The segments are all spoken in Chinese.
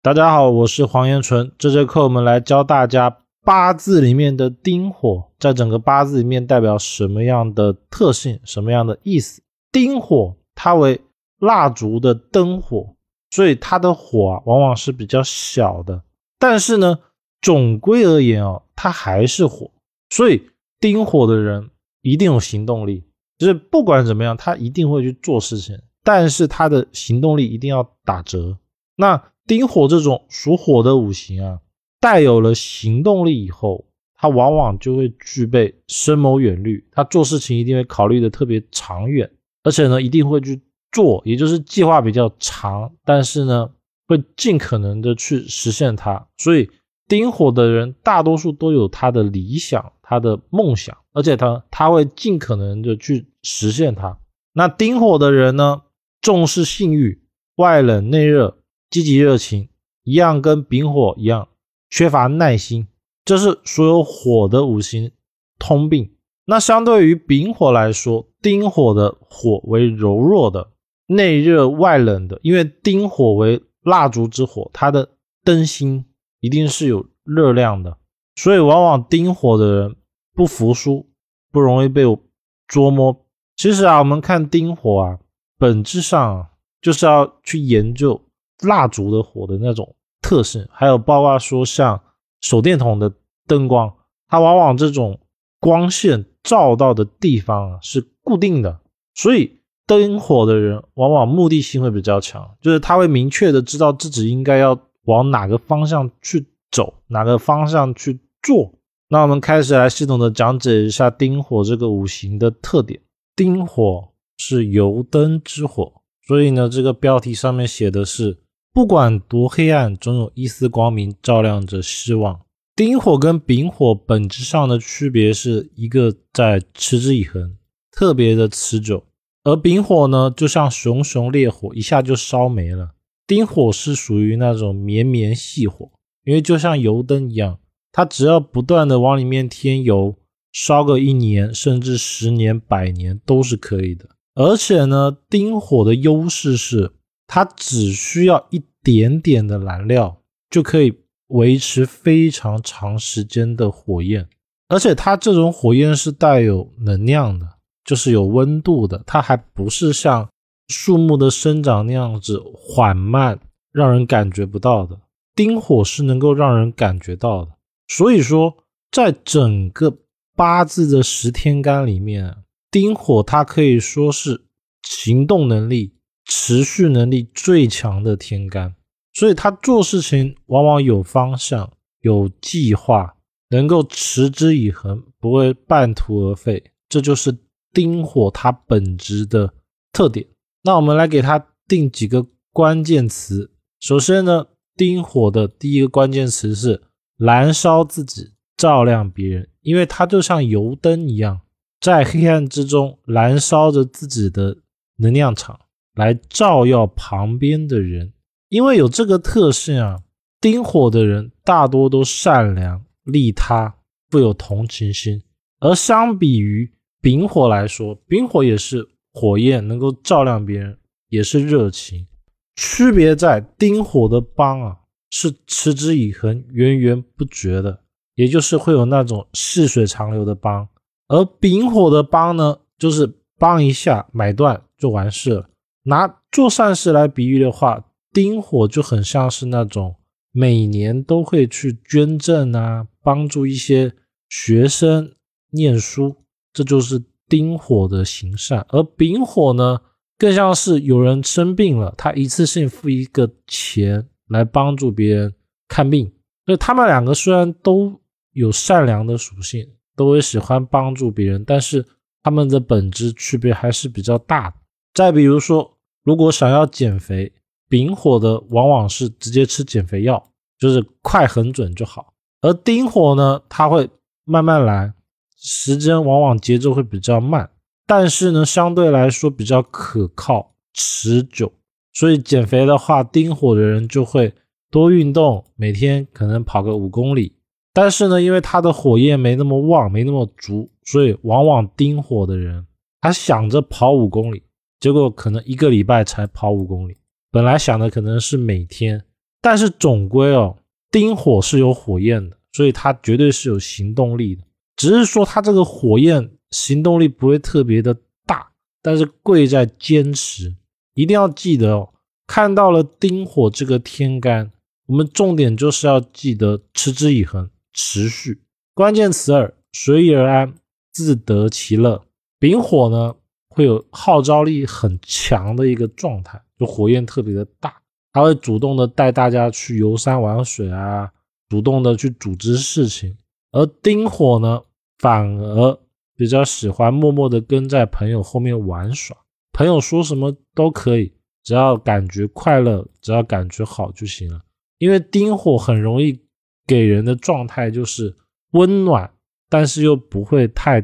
大家好，我是黄延纯。这节课我们来教大家八字里面的丁火，在整个八字里面代表什么样的特性，什么样的意思？丁火它为蜡烛的灯火，所以它的火啊往往是比较小的，但是呢，总归而言哦，它还是火，所以丁火的人一定有行动力，就是不管怎么样，他一定会去做事情，但是他的行动力一定要打折。那丁火这种属火的五行啊，带有了行动力以后，他往往就会具备深谋远虑，他做事情一定会考虑的特别长远，而且呢，一定会去做，也就是计划比较长，但是呢，会尽可能的去实现它。所以丁火的人大多数都有他的理想、他的梦想，而且他他会尽可能的去实现它。那丁火的人呢，重视性欲，外冷内热。积极热情一样，跟丙火一样，缺乏耐心，这是所有火的五行通病。那相对于丙火来说，丁火的火为柔弱的，内热外冷的。因为丁火为蜡烛之火，它的灯芯一定是有热量的，所以往往丁火的人不服输，不容易被我捉摸。其实啊，我们看丁火啊，本质上就是要去研究。蜡烛的火的那种特性，还有包括说像手电筒的灯光，它往往这种光线照到的地方啊是固定的，所以灯火的人往往目的性会比较强，就是他会明确的知道自己应该要往哪个方向去走，哪个方向去做。那我们开始来系统的讲解一下丁火这个五行的特点。丁火是油灯之火，所以呢，这个标题上面写的是。不管多黑暗，总有一丝光明照亮着希望。丁火跟丙火本质上的区别是一个在持之以恒，特别的持久；而丙火呢，就像熊熊烈火，一下就烧没了。丁火是属于那种绵绵细火，因为就像油灯一样，它只要不断的往里面添油，烧个一年，甚至十年、百年都是可以的。而且呢，丁火的优势是。它只需要一点点的燃料，就可以维持非常长时间的火焰，而且它这种火焰是带有能量的，就是有温度的。它还不是像树木的生长那样子缓慢，让人感觉不到的。丁火是能够让人感觉到的。所以说，在整个八字的十天干里面，丁火它可以说是行动能力。持续能力最强的天干，所以他做事情往往有方向、有计划，能够持之以恒，不会半途而废。这就是丁火它本质的特点。那我们来给它定几个关键词。首先呢，丁火的第一个关键词是燃烧自己，照亮别人，因为它就像油灯一样，在黑暗之中燃烧着自己的能量场。来照耀旁边的人，因为有这个特性啊，丁火的人大多都善良、利他、富有同情心。而相比于丙火来说，丙火也是火焰，能够照亮别人，也是热情。区别在丁火的帮啊，是持之以恒、源源不绝的，也就是会有那种细水长流的帮；而丙火的帮呢，就是帮一下买断就完事了。拿做善事来比喻的话，丁火就很像是那种每年都会去捐赠啊，帮助一些学生念书，这就是丁火的行善。而丙火呢，更像是有人生病了，他一次性付一个钱来帮助别人看病。所以他们两个虽然都有善良的属性，都会喜欢帮助别人，但是他们的本质区别还是比较大的。再比如说。如果想要减肥，丙火的往往是直接吃减肥药，就是快很准就好。而丁火呢，它会慢慢来，时间往往节奏会比较慢，但是呢，相对来说比较可靠、持久。所以减肥的话，丁火的人就会多运动，每天可能跑个五公里。但是呢，因为他的火焰没那么旺，没那么足，所以往往丁火的人他想着跑五公里。结果可能一个礼拜才跑五公里，本来想的可能是每天，但是总归哦，丁火是有火焰的，所以它绝对是有行动力的。只是说它这个火焰行动力不会特别的大，但是贵在坚持。一定要记得哦，看到了丁火这个天干，我们重点就是要记得持之以恒，持续。关键词二：随遇而安，自得其乐。丙火呢，会有号召力很强的一个状态，就火焰特别的大。他会主动的带大家去游山玩水啊，主动的去组织事情。而丁火呢，反而比较喜欢默默的跟在朋友后面玩耍，朋友说什么都可以，只要感觉快乐，只要感觉好就行了。因为丁火很容易给人的状态就是温暖，但是又不会太，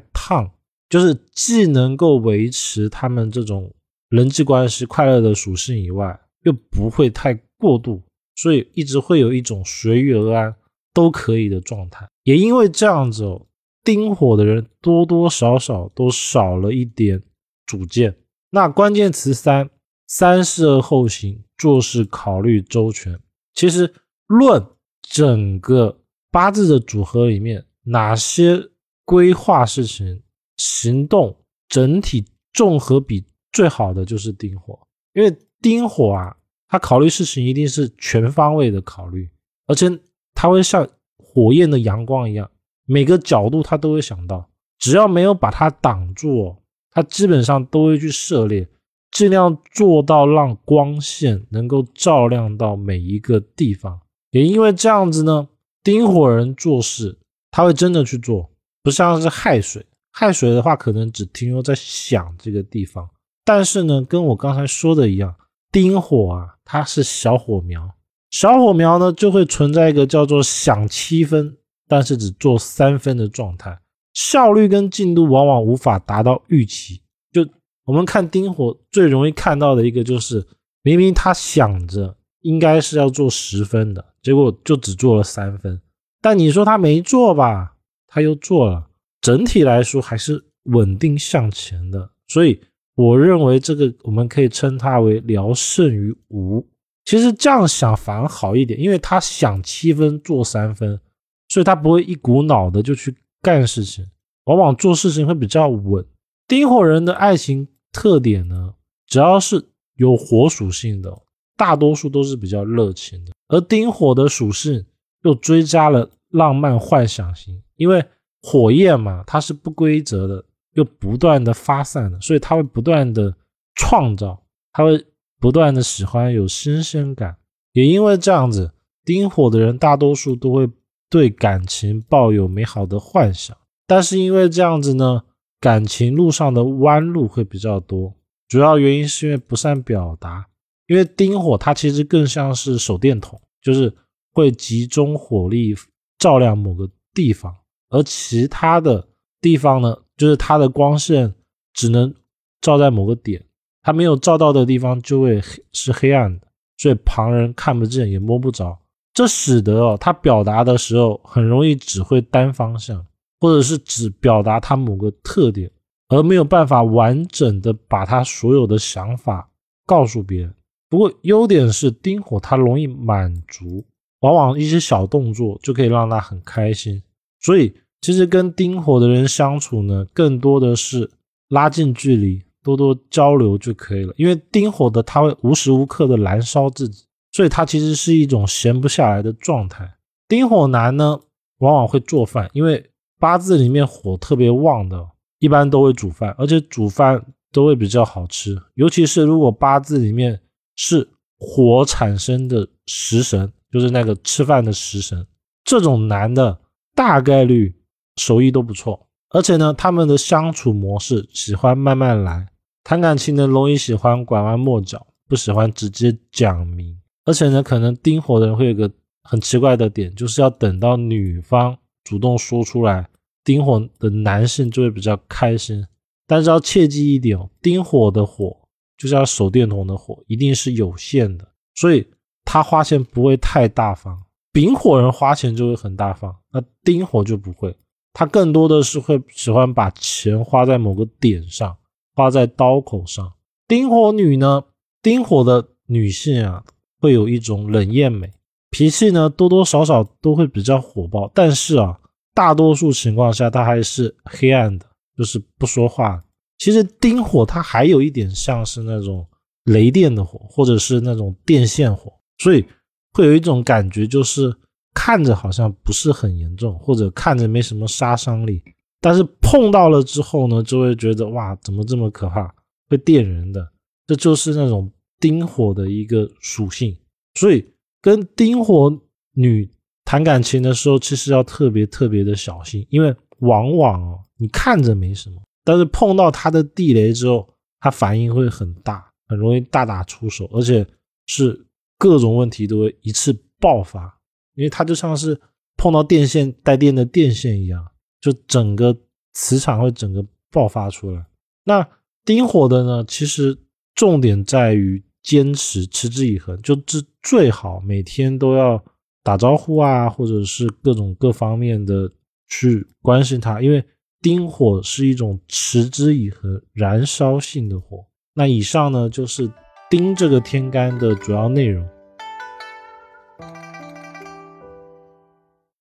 就是既能够维持他们这种人际关系快乐的属性以外。又不会太过度，所以一直会有一种随遇而安都可以的状态。也因为这样子哦，丁火的人多多少少都少了一点主见。那关键词三，三思而后行，做事考虑周全。其实论整个八字的组合里面，哪些规划事情、行动整体综合比最好的就是丁火，因为。丁火啊，他考虑事情一定是全方位的考虑，而且他会像火焰的阳光一样，每个角度他都会想到，只要没有把它挡住，他基本上都会去涉猎，尽量做到让光线能够照亮到每一个地方。也因为这样子呢，丁火人做事他会真的去做，不像是亥水，亥水的话可能只停留在想这个地方，但是呢，跟我刚才说的一样。丁火啊，它是小火苗，小火苗呢就会存在一个叫做想七分，但是只做三分的状态，效率跟进度往往无法达到预期。就我们看丁火最容易看到的一个就是，明明他想着应该是要做十分的，结果就只做了三分。但你说他没做吧，他又做了，整体来说还是稳定向前的，所以。我认为这个我们可以称它为聊胜于无。其实这样想反而好一点，因为他想七分做三分，所以他不会一股脑的就去干事情，往往做事情会比较稳。丁火人的爱情特点呢，只要是有火属性的，大多数都是比较热情的。而丁火的属性又追加了浪漫幻想型，因为火焰嘛，它是不规则的。又不断的发散的，所以它会不断的创造，它会不断的喜欢有新鲜感。也因为这样子，丁火的人大多数都会对感情抱有美好的幻想。但是因为这样子呢，感情路上的弯路会比较多。主要原因是因为不善表达。因为丁火它其实更像是手电筒，就是会集中火力照亮某个地方，而其他的地方呢？就是它的光线只能照在某个点，它没有照到的地方就会是黑暗的，所以旁人看不见也摸不着。这使得哦，他表达的时候很容易只会单方向，或者是只表达他某个特点，而没有办法完整的把他所有的想法告诉别人。不过优点是丁火他容易满足，往往一些小动作就可以让他很开心，所以。其实跟丁火的人相处呢，更多的是拉近距离，多多交流就可以了。因为丁火的他会无时无刻的燃烧自己，所以他其实是一种闲不下来的状态。丁火男呢，往往会做饭，因为八字里面火特别旺的，一般都会煮饭，而且煮饭都会比较好吃。尤其是如果八字里面是火产生的食神，就是那个吃饭的食神，这种男的大概率。手艺都不错，而且呢，他们的相处模式喜欢慢慢来，谈感情呢容易喜欢拐弯抹角，不喜欢直接讲明。而且呢，可能丁火的人会有个很奇怪的点，就是要等到女方主动说出来，丁火的男性就会比较开心。但是要切记一点哦，丁火的火就像手电筒的火，一定是有限的，所以他花钱不会太大方。丙火人花钱就会很大方，那丁火就不会。他更多的是会喜欢把钱花在某个点上，花在刀口上。丁火女呢，丁火的女性啊，会有一种冷艳美，脾气呢多多少少都会比较火爆，但是啊，大多数情况下她还是黑暗的，就是不说话。其实丁火它还有一点像是那种雷电的火，或者是那种电线火，所以会有一种感觉，就是看着好像不是很严重，或者看着没什么杀伤力，但是碰到了之后呢，就会觉得哇，怎么这么可怕，会电人的。这就是那种丁火的一个属性，所以跟丁火女谈感情的时候，其实要特别特别的小心，因为往往，你看着没什么。但是碰到他的地雷之后，他反应会很大，很容易大打出手，而且是各种问题都会一次爆发，因为他就像是碰到电线带电的电线一样，就整个磁场会整个爆发出来。那丁火的呢，其实重点在于坚持，持之以恒，就是最好每天都要打招呼啊，或者是各种各方面的去关心他，因为。丁火是一种持之以恒、燃烧性的火。那以上呢，就是丁这个天干的主要内容。